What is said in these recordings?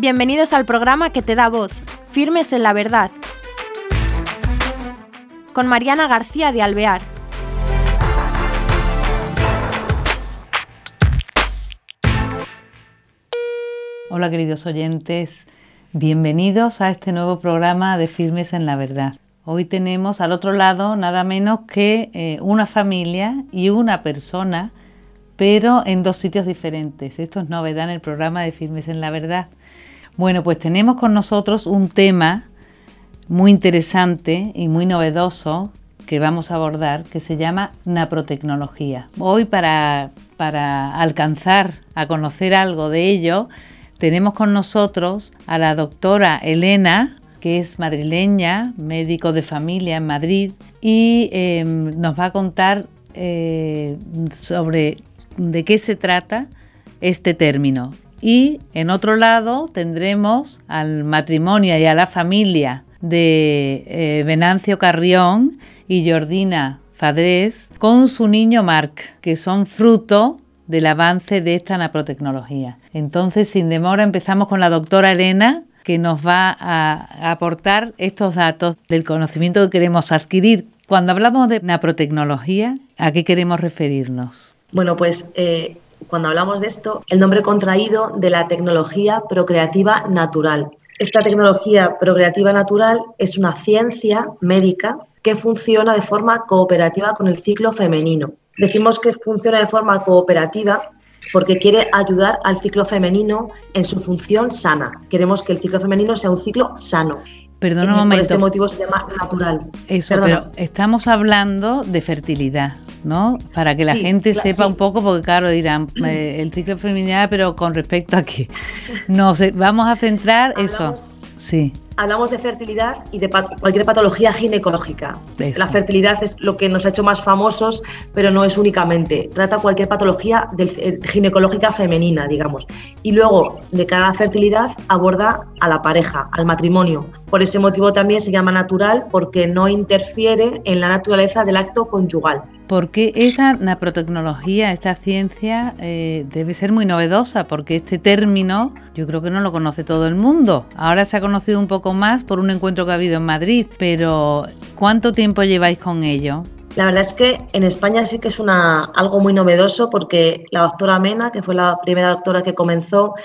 Bienvenidos al programa que te da voz, Firmes en la Verdad, con Mariana García de Alvear. Hola queridos oyentes, bienvenidos a este nuevo programa de Firmes en la Verdad. Hoy tenemos al otro lado nada menos que eh, una familia y una persona, pero en dos sitios diferentes. Esto es novedad en el programa de Firmes en la Verdad. Bueno, pues tenemos con nosotros un tema muy interesante y muy novedoso que vamos a abordar, que se llama naprotecnología. Hoy para, para alcanzar a conocer algo de ello, tenemos con nosotros a la doctora Elena, que es madrileña, médico de familia en Madrid, y em, nos va a contar eh, sobre de qué se trata este término. Y en otro lado tendremos al matrimonio y a la familia de eh, Venancio Carrión y Jordina Fadrés con su niño Marc, que son fruto del avance de esta naprotecnología. Entonces, sin demora, empezamos con la doctora Elena, que nos va a aportar estos datos del conocimiento que queremos adquirir. Cuando hablamos de naprotecnología, ¿a qué queremos referirnos? Bueno, pues eh, cuando hablamos de esto, el nombre contraído de la tecnología procreativa natural. Esta tecnología procreativa natural es una ciencia médica que funciona de forma cooperativa con el ciclo femenino. Decimos que funciona de forma cooperativa porque quiere ayudar al ciclo femenino en su función sana. Queremos que el ciclo femenino sea un ciclo sano. Perdona un momento. Por este motivo se llama natural. Eso, pero estamos hablando de fertilidad, ¿no? Para que la gente sepa un poco, porque claro, dirán eh, el ciclo femenino, pero con respecto a qué. No, vamos a centrar eso. Sí hablamos de fertilidad y de cualquier patología ginecológica. La fertilidad es lo que nos ha hecho más famosos, pero no es únicamente. Trata cualquier patología eh, ginecológica femenina, digamos. Y luego, de cara a la fertilidad, aborda a la pareja, al matrimonio. Por ese motivo también se llama natural, porque no interfiere en la naturaleza del acto conyugal. Porque esa naprotecnología, esta ciencia, eh, debe ser muy novedosa, porque este término yo creo que no lo conoce todo el mundo. Ahora se ha conocido un poco más por un encuentro que ha habido en Madrid, pero ¿cuánto tiempo lleváis con ello? La verdad es que en España sí que es una, algo muy novedoso porque la doctora Mena, que fue la primera doctora que comenzó,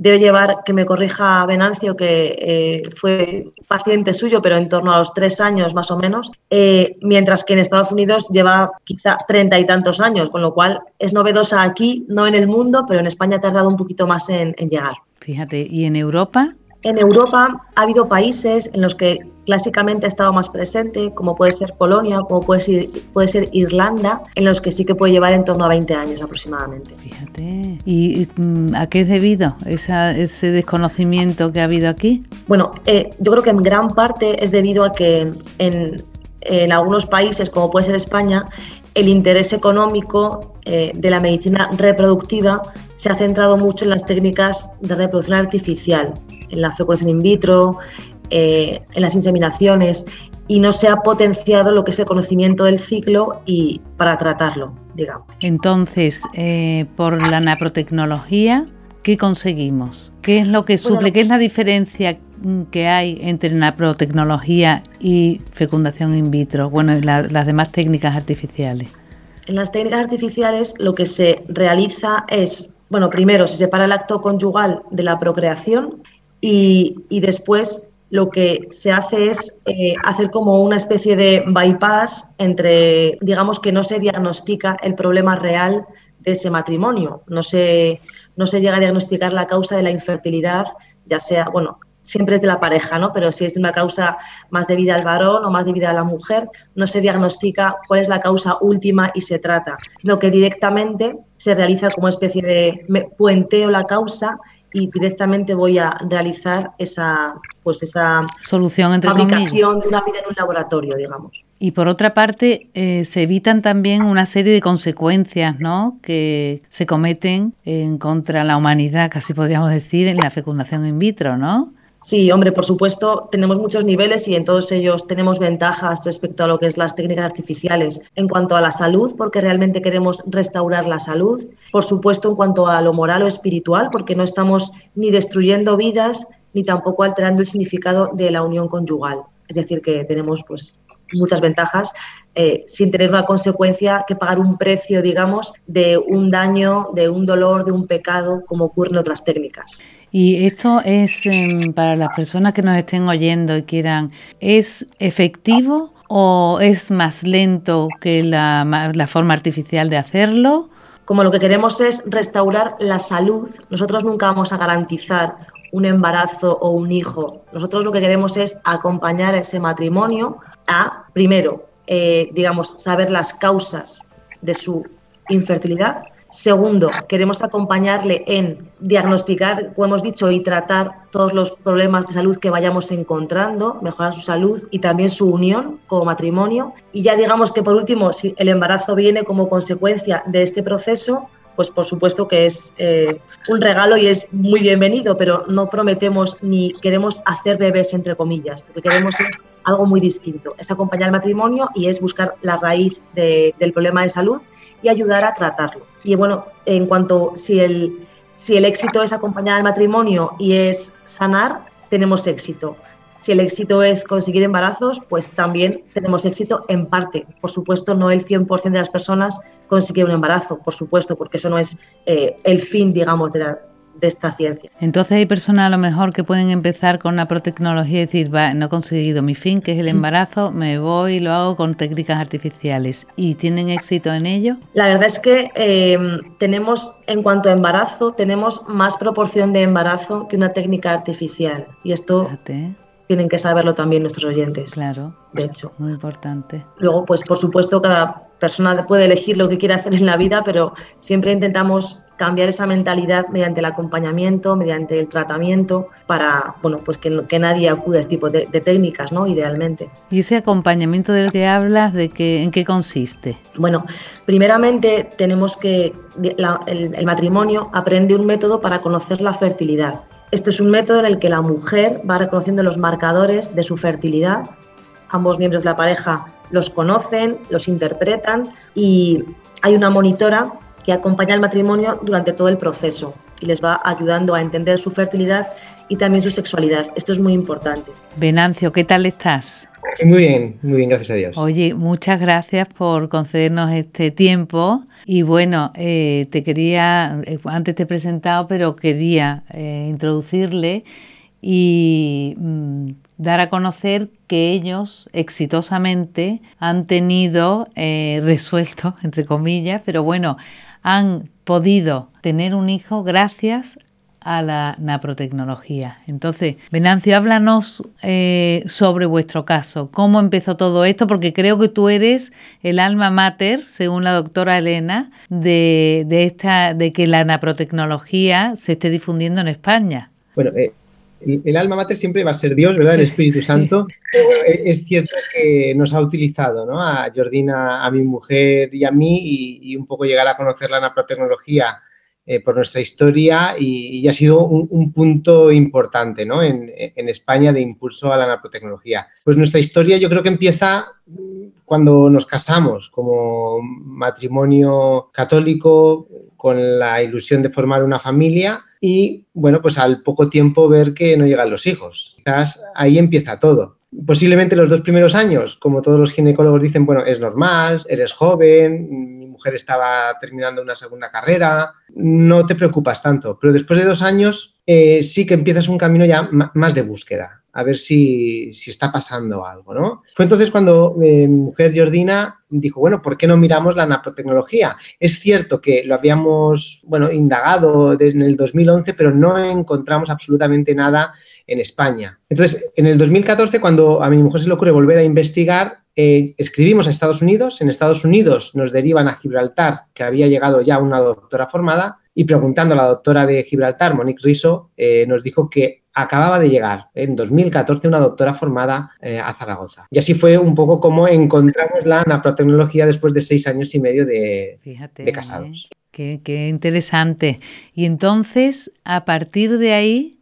debe llevar, que me corrija Venancio, que eh, fue paciente suyo, pero en torno a los tres años más o menos, eh, mientras que en Estados Unidos lleva quizá treinta y tantos años, con lo cual es novedosa aquí, no en el mundo, pero en España ha tardado un poquito más en llegar. Fíjate, ¿y en Europa? En Europa ha habido países en los que clásicamente ha estado más presente, como puede ser Polonia, como puede ser, puede ser Irlanda, en los que sí que puede llevar en torno a 20 años aproximadamente. Fíjate. ¿Y mm, a qué es debido ese desconocimiento que ha habido aquí? Bueno, eh, yo creo que en gran parte es debido a que en, en algunos países, como puede ser España, el interés económico eh, de la medicina reproductiva se ha centrado mucho en las técnicas de reproducción artificial, en la fecundación in vitro, eh, en las inseminaciones, y no se ha potenciado lo que es el conocimiento del ciclo y para tratarlo, digamos. Entonces, eh, por la naprotecnología, ¿qué conseguimos? ¿Qué es lo que suple? ¿Qué es la diferencia que hay entre naprotecnología y fecundación in vitro? Bueno, las demás técnicas artificiales. En las técnicas artificiales lo que se realiza es, bueno, primero se separa el acto conyugal de la procreación y, después lo que se hace es eh, hacer como una especie de bypass entre, digamos que no se diagnostica el problema real de ese matrimonio, no se, no se llega a diagnosticar la causa de la infertilidad, ya sea, bueno, siempre es de la pareja, ¿no? Pero si es una causa más debida al varón o más debida a la mujer, no se diagnostica cuál es la causa última y se trata, sino que directamente se realiza como especie de puenteo la causa y directamente voy a realizar esa pues esa solución entre fabricación de una vida en un laboratorio, digamos. Y por otra parte, eh, se evitan también una serie de consecuencias ¿no? que se cometen en contra la humanidad, casi podríamos decir, en la fecundación in vitro, ¿no? Sí, hombre, por supuesto, tenemos muchos niveles y en todos ellos tenemos ventajas respecto a lo que es las técnicas artificiales. En cuanto a la salud, porque realmente queremos restaurar la salud. Por supuesto, en cuanto a lo moral o espiritual, porque no estamos ni destruyendo vidas ni tampoco alterando el significado de la unión conyugal. Es decir, que tenemos pues muchas ventajas eh, sin tener una consecuencia que pagar un precio, digamos, de un daño, de un dolor, de un pecado, como ocurre en otras técnicas. Y esto es em, para las personas que nos estén oyendo y quieran, ¿es efectivo o es más lento que la, la forma artificial de hacerlo? Como lo que queremos es restaurar la salud, nosotros nunca vamos a garantizar un embarazo o un hijo. Nosotros lo que queremos es acompañar ese matrimonio a, primero, eh, digamos, saber las causas de su infertilidad. Segundo, queremos acompañarle en diagnosticar, como hemos dicho, y tratar todos los problemas de salud que vayamos encontrando, mejorar su salud y también su unión como matrimonio. Y ya digamos que por último, si el embarazo viene como consecuencia de este proceso, pues por supuesto que es eh, un regalo y es muy bienvenido, pero no prometemos ni queremos hacer bebés, entre comillas. Lo que queremos algo muy distinto, es acompañar al matrimonio y es buscar la raíz del problema de salud y ayudar a tratarlo. Y bueno, en cuanto si el, si el éxito es acompañar al matrimonio y es sanar, tenemos éxito. Si el éxito es conseguir embarazos, pues también tenemos éxito en parte. Por supuesto, no el 100% de las personas consiguen un embarazo, por supuesto, porque eso no es eh, el fin, digamos, de, esta ciencia. Entonces hay personas a lo mejor que pueden empezar con una protecnología y decir, va, no he conseguido mi fin, que es el embarazo, me voy y lo hago con técnicas artificiales. ¿Y tienen éxito en ello? La verdad es que em, tenemos, en cuanto a embarazo, tenemos más proporción de embarazo que una técnica artificial. Y esto tienen que saberlo también nuestros oyentes. Claro. De hecho. Muy importante. Luego, pues por supuesto, cada persona puede elegir lo que quiere hacer en la vida, pero siempre intentamos cambiar esa mentalidad mediante el acompañamiento, mediante el tratamiento, para bueno, pues que, que nadie acude a este tipo de, técnicas, ¿no? Idealmente. ¿Y ese acompañamiento del que hablas, de que, en qué consiste? Bueno, primeramente tenemos que el matrimonio aprende un método para conocer la fertilidad. Este es un método en el que la mujer va reconociendo los marcadores de su fertilidad. Ambos miembros de la pareja los conocen, los interpretan y hay una monitora que acompaña al matrimonio durante todo el proceso y les va ayudando a entender su fertilidad y también su sexualidad. Esto es muy importante. Venancio, ¿qué tal estás? Muy bien, muy bien, gracias a Dios. Oye, muchas gracias por concedernos este tiempo. Y bueno, eh, te quería, eh, antes te he presentado, pero quería eh, introducirle y mm, dar a conocer que ellos exitosamente han tenido resuelto, entre comillas, pero bueno, han podido tener un hijo gracias a la naprotecnología. Entonces, Venancio, háblanos eh, sobre vuestro caso. ¿Cómo empezó todo esto? Porque creo que tú eres el alma mater, según la doctora Elena, de, esta, de que la naprotecnología se esté difundiendo en España. Bueno, eh, el, alma mater siempre va a ser Dios, ¿verdad? El Espíritu Santo. Eh, es cierto que nos ha utilizado, ¿no? A Jordina, a mi mujer y a mí, y, y un poco llegar a conocer la naprotecnología eh, por nuestra historia y, ha sido un, punto importante ¿no? en, España de impulso a la nanotecnología. Pues nuestra historia yo creo que empieza cuando nos casamos como matrimonio católico con la ilusión de formar una familia y bueno, pues al poco tiempo ver que no llegan los hijos. Quizás ahí empieza todo. Posiblemente los dos primeros años, como todos los ginecólogos dicen, bueno, es normal, eres joven, mujer estaba terminando una segunda carrera, no te preocupas tanto, pero después de dos años eh, sí que empiezas un camino ya más de búsqueda, a ver si, está pasando algo, ¿no? Fue entonces cuando eh, mi mujer Jordina dijo, bueno, ¿por qué no miramos la naprotecnología? Es cierto que lo habíamos, bueno, indagado en el 2011, pero no encontramos absolutamente nada en España. Entonces, en el 2014, cuando a mi mujer se le ocurre volver a investigar, eh, escribimos a Estados Unidos, en Estados Unidos nos derivan a Gibraltar, que había llegado ya una doctora formada, y preguntando a la doctora de Gibraltar, Monique Riso, eh, nos dijo que acababa de llegar en 2014 una doctora formada eh, a Zaragoza. Y así fue un poco como encontramos la naprotecnología después de seis años y medio de, de casados. Qué, qué interesante. Y entonces, a partir de ahí,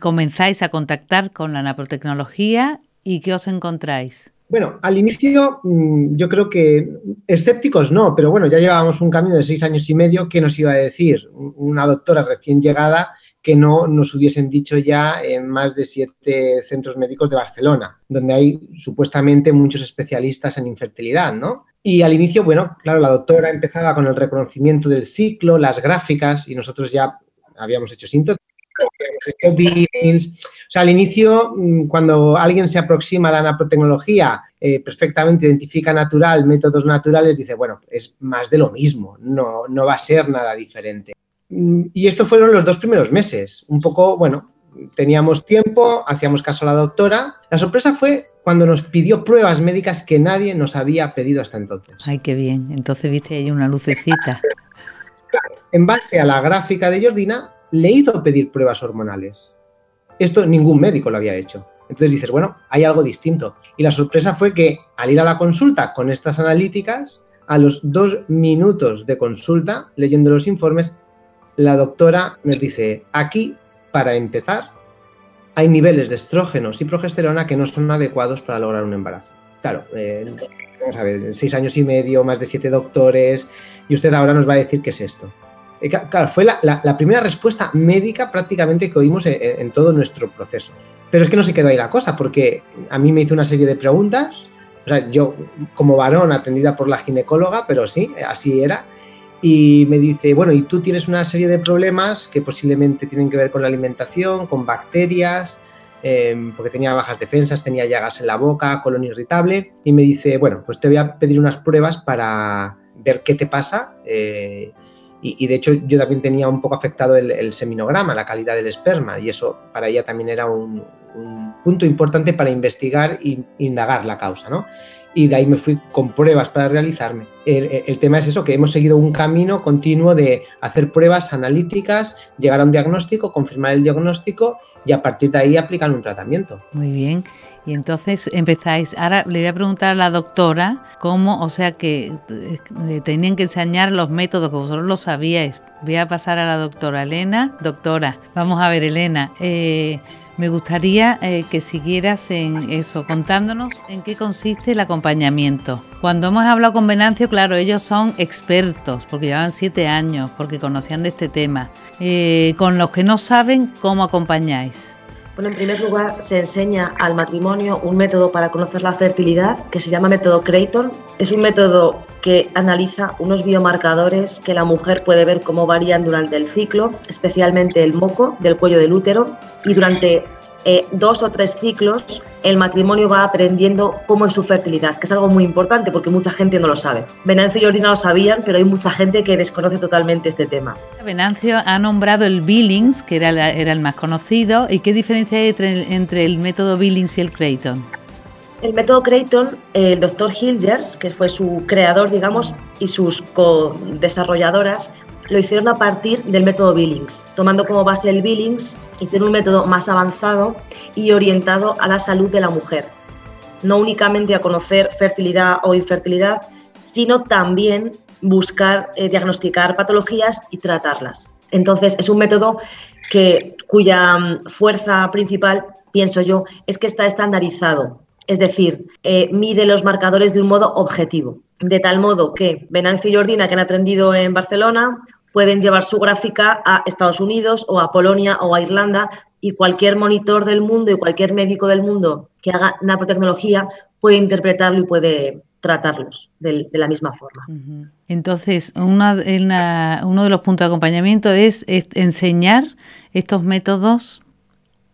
comenzáis a contactar con la naprotecnología y qué os encontráis. Bueno, al inicio mm, yo creo que escépticos no, pero bueno, ya llevábamos un camino de seis años y medio. ¿Qué nos iba a decir? Una doctora recién llegada que no nos hubiesen dicho ya en más de siete centros médicos de Barcelona, donde hay supuestamente muchos especialistas en infertilidad, ¿no? Y al inicio, bueno, claro, la doctora empezaba con el reconocimiento del ciclo, las gráficas, y nosotros ya habíamos hecho síntomas, habíamos hecho o sea, al inicio, mm, cuando alguien se aproxima a la nanotecnología, eh, perfectamente identifica natural, métodos naturales, dice, bueno, es más de lo mismo, no, no va a ser nada diferente. Mm, y esto fueron los dos primeros meses. Un poco, bueno, teníamos tiempo, hacíamos caso a la doctora. La sorpresa fue cuando nos pidió pruebas médicas que nadie nos había pedido hasta entonces. Ay, qué bien. Entonces viste ahí una lucecita. En base a la gráfica de Jordina, le hizo pedir pruebas hormonales. Esto ningún médico lo había hecho. Entonces dices, bueno, hay algo distinto. Y la sorpresa fue que al ir a la consulta con estas analíticas, a los dos minutos de consulta, leyendo los informes, la doctora nos dice, aquí, para empezar, hay niveles de estrógenos y progesterona que no son adecuados para lograr un embarazo. Claro, eh, vamos a ver, seis años y medio, más de siete doctores, y usted ahora nos va a decir qué es esto. Claro, fue la, primera respuesta médica prácticamente que oímos en, todo nuestro proceso. Pero es que no se quedó ahí la cosa, porque a mí me hizo una serie de preguntas, o sea, yo como varón atendida por la ginecóloga, pero sí, así era, y me dice, bueno, y tú tienes una serie de problemas que posiblemente tienen que ver con la alimentación, con bacterias, em, porque tenía bajas defensas, tenía llagas en la boca, colon irritable, y me dice, bueno, pues te voy a pedir unas pruebas para ver qué te pasa. Eh, y, de hecho yo también tenía un poco afectado el, seminograma, la calidad del esperma, y eso para ella también era un, un punto importante para investigar e indagar la causa, ¿no? Y de ahí me fui con pruebas para realizarme. El, tema es eso, que hemos seguido un camino continuo de hacer pruebas analíticas, llegar a un diagnóstico, confirmar el diagnóstico y a partir de ahí aplicar un tratamiento. Muy bien. Y entonces empezáis, ahora le voy a preguntar a la doctora cómo, o sea que eh, tenían que enseñar los métodos que vosotros lo sabíais. Voy a pasar a la doctora Elena. Doctora, vamos a ver Elena, eh, me gustaría eh, que siguieras en eso, contándonos en qué consiste el acompañamiento. Cuando hemos hablado con Venancio, claro, ellos son expertos, porque llevan siete años, porque conocían de este tema. Eh, con los que no saben, ¿cómo acompañáis? Bueno, en primer lugar, se enseña al matrimonio un método para conocer la fertilidad que se llama método Creighton. Es un método que analiza unos biomarcadores que la mujer puede ver cómo varían durante el ciclo, especialmente el moco del cuello del útero, y durante eh, dos o tres ciclos el matrimonio va aprendiendo cómo es su fertilidad, que es algo muy importante porque mucha gente no lo sabe. Venancio y Ordina lo sabían, pero hay mucha gente que desconoce totalmente este tema. Venancio ha nombrado el Billings, que era, el más conocido, ¿y qué diferencia hay entre, el método Billings y el Creighton? El método Creighton, el doctor Hilgers, que fue su creador, digamos, y sus co-desarrolladoras, lo hicieron a partir del método Billings, tomando como base el Billings, hicieron un método más avanzado y orientado a la salud de la mujer, no únicamente a conocer fertilidad o infertilidad, sino también buscar eh, diagnosticar patologías y tratarlas. Entonces, es un método que, cuya mm, fuerza principal, pienso yo, es que está estandarizado, es decir, eh, mide los marcadores de un modo objetivo de tal modo que Venancio y Jordina, que han aprendido en Barcelona, pueden llevar su gráfica a Estados Unidos o a Polonia o a Irlanda y cualquier monitor del mundo y cualquier médico del mundo que haga nanotecnología puede interpretarlo y puede tratarlos de, la misma forma. Entonces, uno de los puntos de acompañamiento es, enseñar estos métodos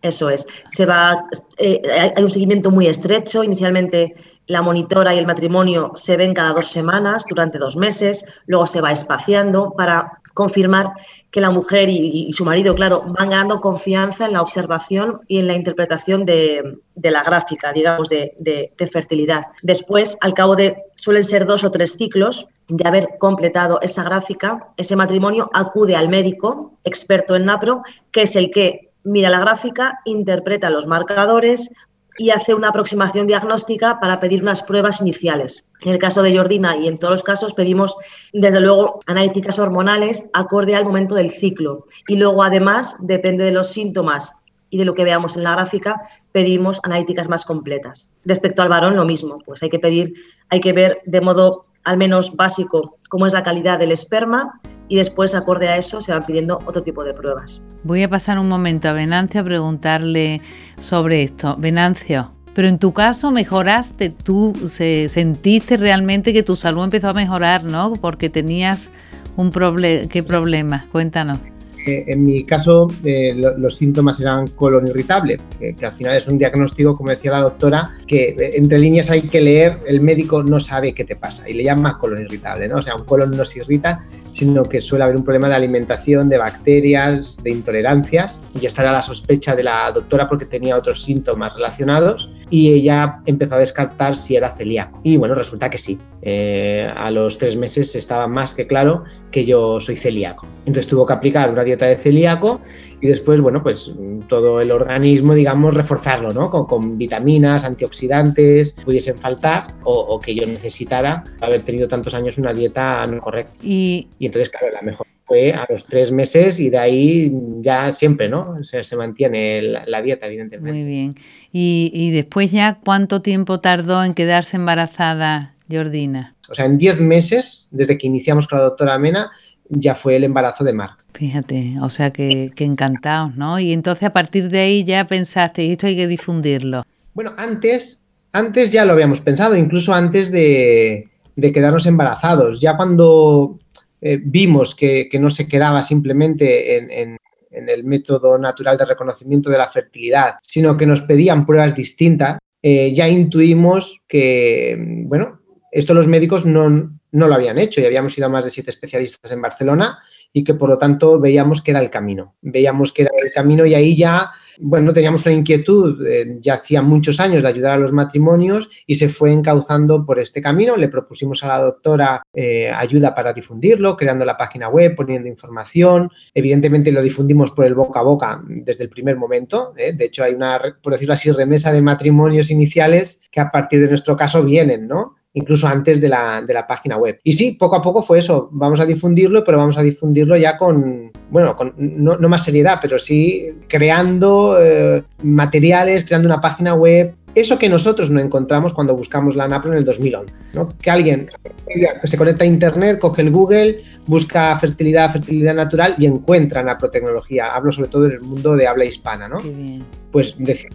eso es. Se va, eh, hay un seguimiento muy estrecho. Inicialmente la monitora y el matrimonio se ven cada dos semanas durante dos meses, luego se va espaciando para confirmar que la mujer y, su marido, claro, van ganando confianza en la observación y en la interpretación de, la gráfica, digamos, de, de, fertilidad. Después, al cabo de, suelen ser dos o tres ciclos de haber completado esa gráfica, ese matrimonio acude al médico experto en NAPRO, que es el que mira la gráfica, interpreta los marcadores, y hace una aproximación diagnóstica para pedir unas pruebas iniciales. En el caso de Jordina y en todos los casos pedimos, desde luego, analíticas hormonales acorde al momento del ciclo. Y luego, además, depende de los síntomas y de lo que veamos en la gráfica, pedimos analíticas más completas. Respecto al varón, lo mismo, pues hay que pedir, hay que ver de modo al menos básico cómo es la calidad del esperma y después, acorde a eso, se van pidiendo otro tipo de pruebas. Voy a pasar un momento a Venancio a preguntarle sobre esto. Venancio, pero en tu caso mejoraste, tú se, sentiste realmente que tu salud empezó a mejorar, ¿no? Porque tenías un problema. ¿Qué problema? Cuéntanos. Eh, en mi caso, eh, los síntomas eran colon irritable, que, al final es un diagnóstico, como decía la doctora, que eh, entre líneas hay que leer, el médico no sabe qué te pasa y le llama colon irritable, ¿no? O sea, un colon no se irrita, sino que suele haber un problema de alimentación, de bacterias, de intolerancias. Y esta era la sospecha de la doctora porque tenía otros síntomas relacionados y ella empezó a descartar si era celíaco. Y bueno, resulta que sí. Eh, a los tres meses estaba más que claro que yo soy celíaco. Entonces tuvo que aplicar una dieta de celíaco y después, bueno, pues todo el organismo, digamos, reforzarlo, ¿no? Con, vitaminas, antioxidantes, pudiesen faltar o, que yo necesitara haber tenido tantos años una dieta no correcta. Y, entonces, claro, la mejor fue a los tres meses y de ahí ya siempre, ¿no? Se, se mantiene la, dieta, evidentemente. Muy bien. Y, y después ya, ¿cuánto tiempo tardó en quedarse embarazada Jordina? O sea, en diez meses, desde que iniciamos con la doctora Mena, ya fue el embarazo de Marc. Fíjate, o sea que, que encantados, ¿no? Y entonces a partir de ahí ya pensaste, esto hay que difundirlo. Bueno, antes, antes ya lo habíamos pensado, incluso antes de, quedarnos embarazados. Ya cuando eh, vimos que, no se quedaba simplemente en, el método natural de reconocimiento de la fertilidad, sino que nos pedían pruebas distintas, eh, ya intuimos que, bueno, esto los médicos no, no lo habían hecho y habíamos ido a más de siete especialistas en Barcelona y que por lo tanto veíamos que era el camino. Veíamos que era el camino y ahí ya, bueno, teníamos una inquietud, eh, ya hacía muchos años de ayudar a los matrimonios y se fue encauzando por este camino. Le propusimos a la doctora eh, ayuda para difundirlo, creando la página web, poniendo información. Evidentemente lo difundimos por el boca a boca desde el primer momento. ¿eh? De hecho, hay una, por decirlo así, remesa de matrimonios iniciales que a partir de nuestro caso vienen, ¿no? Incluso antes de la, de la, página web. Y sí, poco a poco fue eso, vamos a difundirlo, pero vamos a difundirlo ya con, bueno, con, no, más seriedad, pero sí creando eh, materiales, creando una página web. Eso que nosotros no encontramos cuando buscamos la NAPRO en el 2011, ¿no? Que alguien que se conecta a Internet, coge el Google, busca fertilidad, fertilidad natural y encuentra naprotecnología. Hablo sobre todo en el mundo de habla hispana, ¿no? Pues decir,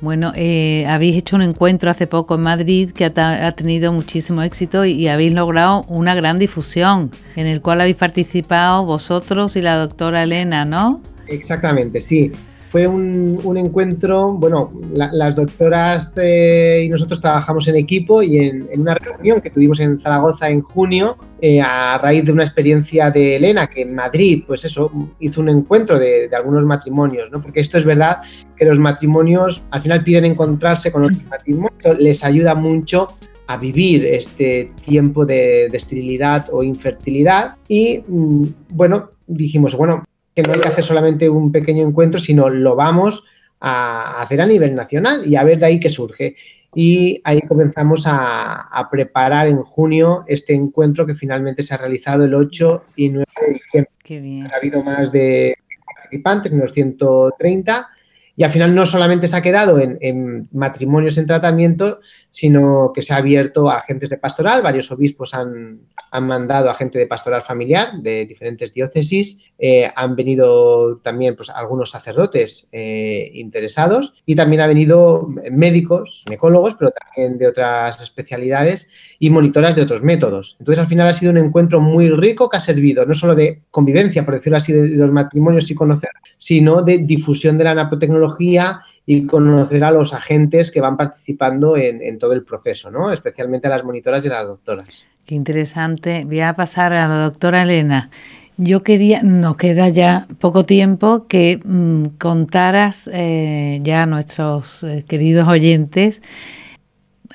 bueno, eh, habéis hecho un encuentro hace poco en Madrid que ha, tenido muchísimo éxito y, habéis logrado una gran difusión en el cual habéis participado vosotros y la doctora Elena, ¿no? Exactamente, sí. Fue un, encuentro, bueno, las doctoras y nosotros trabajamos en equipo y en, una reunión que tuvimos en Zaragoza en junio, eh, a raíz de una experiencia de Elena, que en Madrid, pues eso, hizo un encuentro de, algunos matrimonios, ¿no? Porque esto es verdad que los matrimonios al final piden encontrarse con otros matrimonios, les ayuda mucho a vivir este tiempo de, de esterilidad o infertilidad y, mm, bueno, dijimos, bueno, que no hay que hacer solamente un pequeño encuentro, sino lo vamos a hacer a nivel nacional y a ver de ahí qué surge. Y ahí comenzamos a, preparar en junio este encuentro que finalmente se ha realizado el 8 y 9 de diciembre. Ha habido más de participantes, unos 130 y al final no solamente se ha quedado en, matrimonios en tratamiento, sino que se ha abierto a agentes de pastoral. Varios obispos han, mandado a gente de pastoral familiar de diferentes diócesis. Eh, han venido también pues, algunos sacerdotes eh, interesados y también han venido médicos, ginecólogos, pero también de otras especialidades y monitoras de otros métodos. Entonces, al final ha sido un encuentro muy rico que ha servido no solo de convivencia, por decirlo así, de, los matrimonios y conocer, sino de difusión de la nanotecnología y conocer a los agentes que van participando en, todo el proceso, ¿no? especialmente a las monitoras y a las doctoras. Qué interesante. Voy a pasar a la doctora Elena. Yo quería, nos queda ya poco tiempo, que mm, contaras eh, ya a nuestros eh, queridos oyentes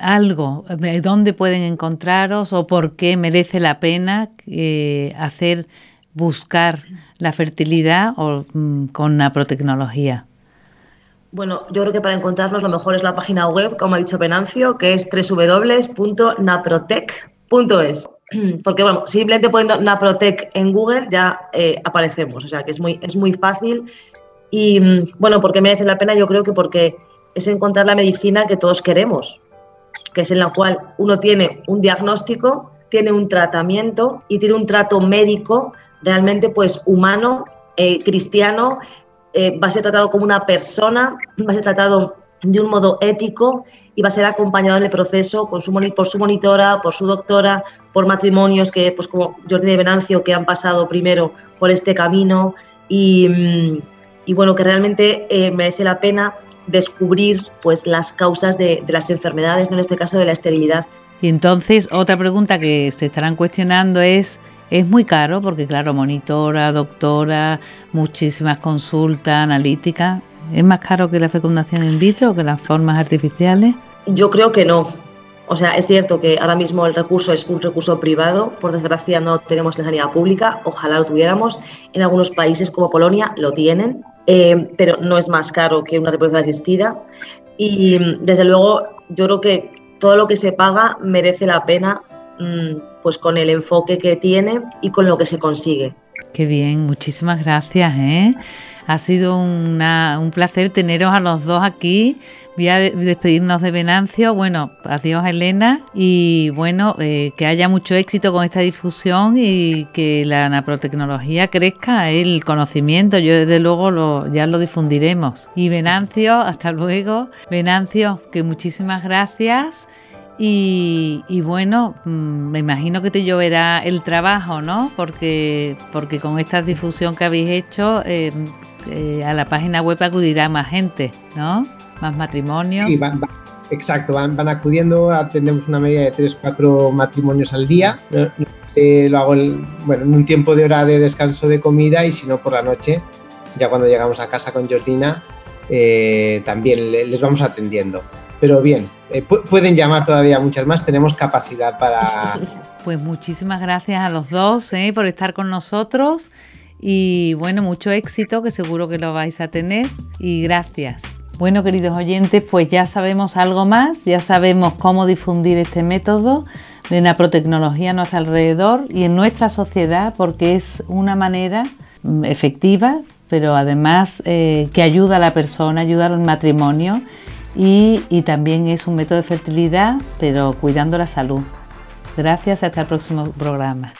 algo, dónde pueden encontraros o por qué merece la pena eh, hacer, buscar la fertilidad o, mm, con naprotecnología. Bueno, yo creo que para encontrarnos lo mejor es la página web, como ha dicho Venancio, que es www.naprotec.es. Porque, bueno, simplemente poniendo Naprotec en Google ya eh, aparecemos, o sea que es muy, es muy fácil Y mm, bueno, ¿por qué merece la pena? Yo creo que porque es encontrar la medicina que todos queremos, que es en la cual uno tiene un diagnóstico, tiene un tratamiento y tiene un trato médico realmente pues humano, eh, cristiano, eh, va a ser tratado como una persona, va a ser tratado de un modo ético y va a ser acompañado en el proceso por su monitora, por su doctora, por matrimonios que, pues como Jordi de Venancio, que han pasado primero por este camino y, mm, bueno, que realmente eh, merece la pena descubrir pues las causas de, las enfermedades, en este caso de la esterilidad. Y entonces otra pregunta que se estarán cuestionando es es muy caro porque, claro, monitora, doctora, muchísimas consultas, analíticas. ¿Es más caro que la fecundación in vitro o que las formas artificiales? Yo creo que no. O sea, es cierto que ahora mismo el recurso es un recurso privado. Por desgracia no tenemos la sanidad pública. Ojalá lo tuviéramos. En algunos países como Polonia lo tienen, eh, pero no es más caro que una reproducción asistida. Y desde luego yo creo que todo lo que se paga merece la pena Mm, pues con el enfoque que tiene y con lo que se consigue. Qué bien, muchísimas gracias. ¿eh? Ha sido un placer teneros a los dos aquí. Voy a despedirnos de Venancio. Bueno, adiós Elena y bueno, eh, que haya mucho éxito con esta difusión y que la naprotecnología crezca, el conocimiento. Yo desde luego ya lo difundiremos. Y Venancio, hasta luego. Venancio, que muchísimas gracias y, bueno, mm, me imagino que te lloverá el trabajo, ¿no? Porque, porque con esta difusión que habéis hecho, eh, eh, a la página web acudirá más gente, ¿no? Más matrimonios. Sí, van, exacto, van, van acudiendo, atendemos una media de 3, 4 matrimonios al día. Eh, lo hago bueno, en un tiempo de hora de descanso de comida y si no por la noche, ya cuando llegamos a casa con Jordina, también les vamos atendiendo. Pero bien, eh, pueden llamar todavía muchas más, tenemos capacidad para... Pues muchísimas gracias a los dos eh, por estar con nosotros y bueno, mucho éxito que seguro que lo vais a tener y gracias. Bueno, queridos oyentes, pues ya sabemos algo más, ya sabemos cómo difundir este método de naprotecnología a nuestro alrededor y en nuestra sociedad porque es una manera mm, efectiva, pero además eh, que ayuda a la persona, ayuda al matrimonio y, también es un método de fertilidad, pero cuidando la salud. Gracias, hasta el próximo programa.